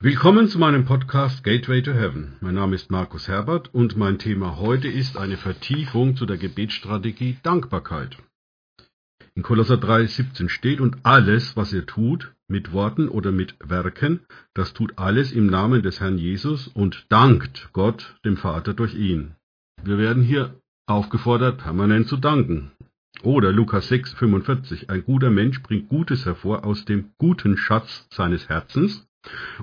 Willkommen zu meinem Podcast Gateway to Heaven. Mein Name ist Markus Herbert und mein Thema heute ist eine Vertiefung zu der Gebetsstrategie Dankbarkeit. In Kolosser 3,17 steht, und alles, was ihr tut, mit Worten oder mit Werken, das tut alles im Namen des Herrn Jesus und dankt Gott, dem Vater, durch ihn. Wir werden hier aufgefordert, permanent zu danken. Oder Lukas 6,45, ein guter Mensch bringt Gutes hervor aus dem guten Schatz seines Herzens,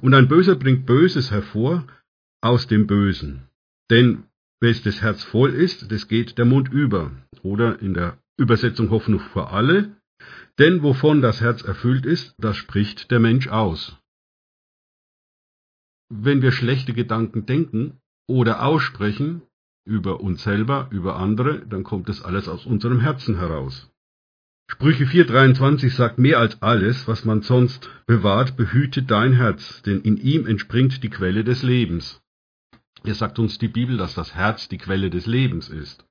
und ein Böser bringt Böses hervor aus dem Bösen. Denn wes das Herz voll ist, das geht der Mund über. Oder in der Übersetzung Hoffnung für alle. Denn wovon das Herz erfüllt ist, das spricht der Mensch aus. Wenn wir schlechte Gedanken denken oder aussprechen, über uns selber, über andere, dann kommt es alles aus unserem Herzen heraus. Sprüche 4,23 sagt mehr als alles, was man sonst bewahrt, behüte dein Herz, denn in ihm entspringt die Quelle des Lebens. Hier sagt uns die Bibel, dass das Herz die Quelle des Lebens ist.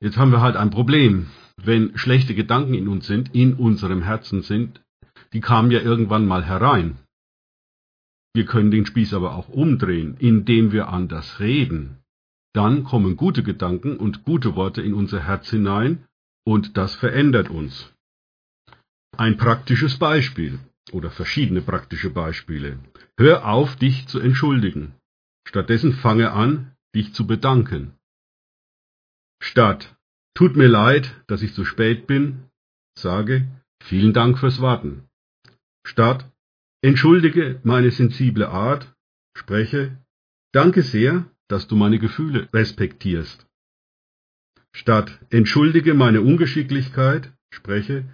Jetzt haben wir halt ein Problem. Wenn schlechte Gedanken in uns sind, in unserem Herzen sind, die kamen ja irgendwann mal herein. Wir können den Spieß aber auch umdrehen, indem wir anders reden. Dann kommen gute Gedanken und gute Worte in unser Herz hinein und das verändert uns. Ein praktisches Beispiel oder verschiedene praktische Beispiele. Hör auf, dich zu entschuldigen. Stattdessen fange an, dich zu bedanken. Statt Tut mir leid, dass ich zu spät bin, sage Vielen Dank fürs Warten. Statt Entschuldige meine sensible Art, spreche Danke sehr, dass du meine Gefühle respektierst. Statt entschuldige meine Ungeschicklichkeit, spreche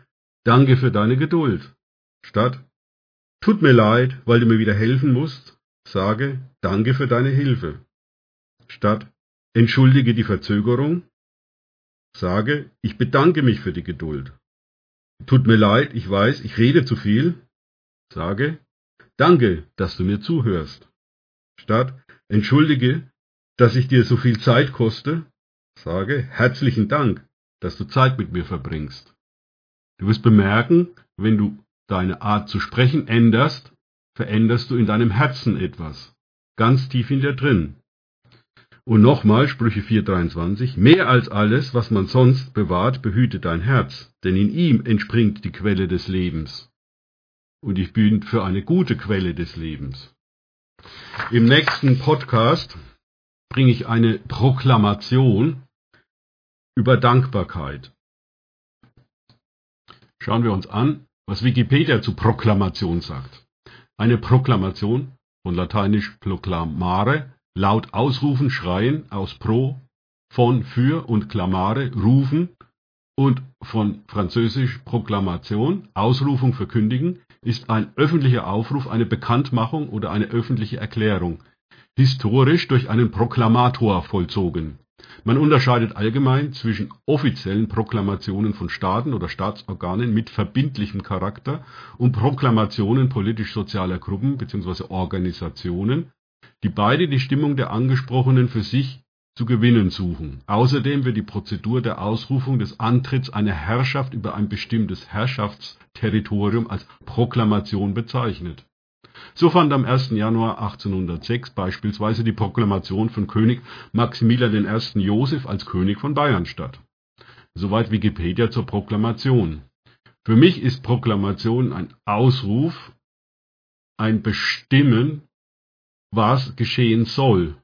danke für deine Geduld. Statt tut mir leid, weil du mir wieder helfen musst, sage danke für deine Hilfe. Statt entschuldige die Verzögerung, sage ich bedanke mich für die Geduld. Tut mir leid, ich weiß, ich rede zu viel, sage danke, dass du mir zuhörst. Statt entschuldige, dass ich dir so viel Zeit koste, sage herzlichen Dank, dass du Zeit mit mir verbringst. Du wirst bemerken, wenn du deine Art zu sprechen änderst, veränderst du in deinem Herzen etwas, ganz tief in dir drin. Und nochmal Sprüche 4.23, mehr als alles, was man sonst bewahrt, behüte dein Herz, denn in ihm entspringt die Quelle des Lebens. Und ich bin für eine gute Quelle des Lebens. Im nächsten Podcast bringe ich eine Proklamation über Dankbarkeit. Schauen wir uns an, was Wikipedia zu Proklamation sagt. Eine Proklamation von lateinisch proclamare, laut ausrufen, schreien, aus pro, von, für und clamare, rufen und von französisch Proklamation, Ausrufung verkündigen, ist ein öffentlicher Aufruf, eine Bekanntmachung oder eine öffentliche Erklärung, historisch durch einen Proklamator vollzogen. Man unterscheidet allgemein zwischen offiziellen Proklamationen von Staaten oder Staatsorganen mit verbindlichem Charakter und Proklamationen politisch-sozialer Gruppen bzw. Organisationen, die beide die Stimmung der Angesprochenen für sich zu gewinnen suchen. Außerdem wird die Prozedur der Ausrufung des Antritts einer Herrschaft über ein bestimmtes Herrschaftsterritorium als Proklamation bezeichnet so fand am 1. Januar 1806 beispielsweise die Proklamation von König Maximilian I. Joseph als König von Bayern statt. Soweit Wikipedia zur Proklamation. Für mich ist Proklamation ein Ausruf, ein Bestimmen, was geschehen soll.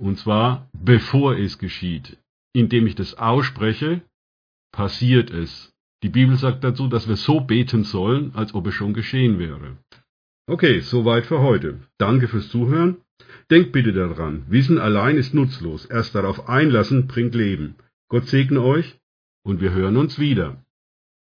Und zwar bevor es geschieht. Indem ich das ausspreche, passiert es. Die Bibel sagt dazu, dass wir so beten sollen, als ob es schon geschehen wäre. Okay, soweit für heute. Danke fürs Zuhören. Denkt bitte daran, Wissen allein ist nutzlos. Erst darauf einlassen bringt Leben. Gott segne euch und wir hören uns wieder.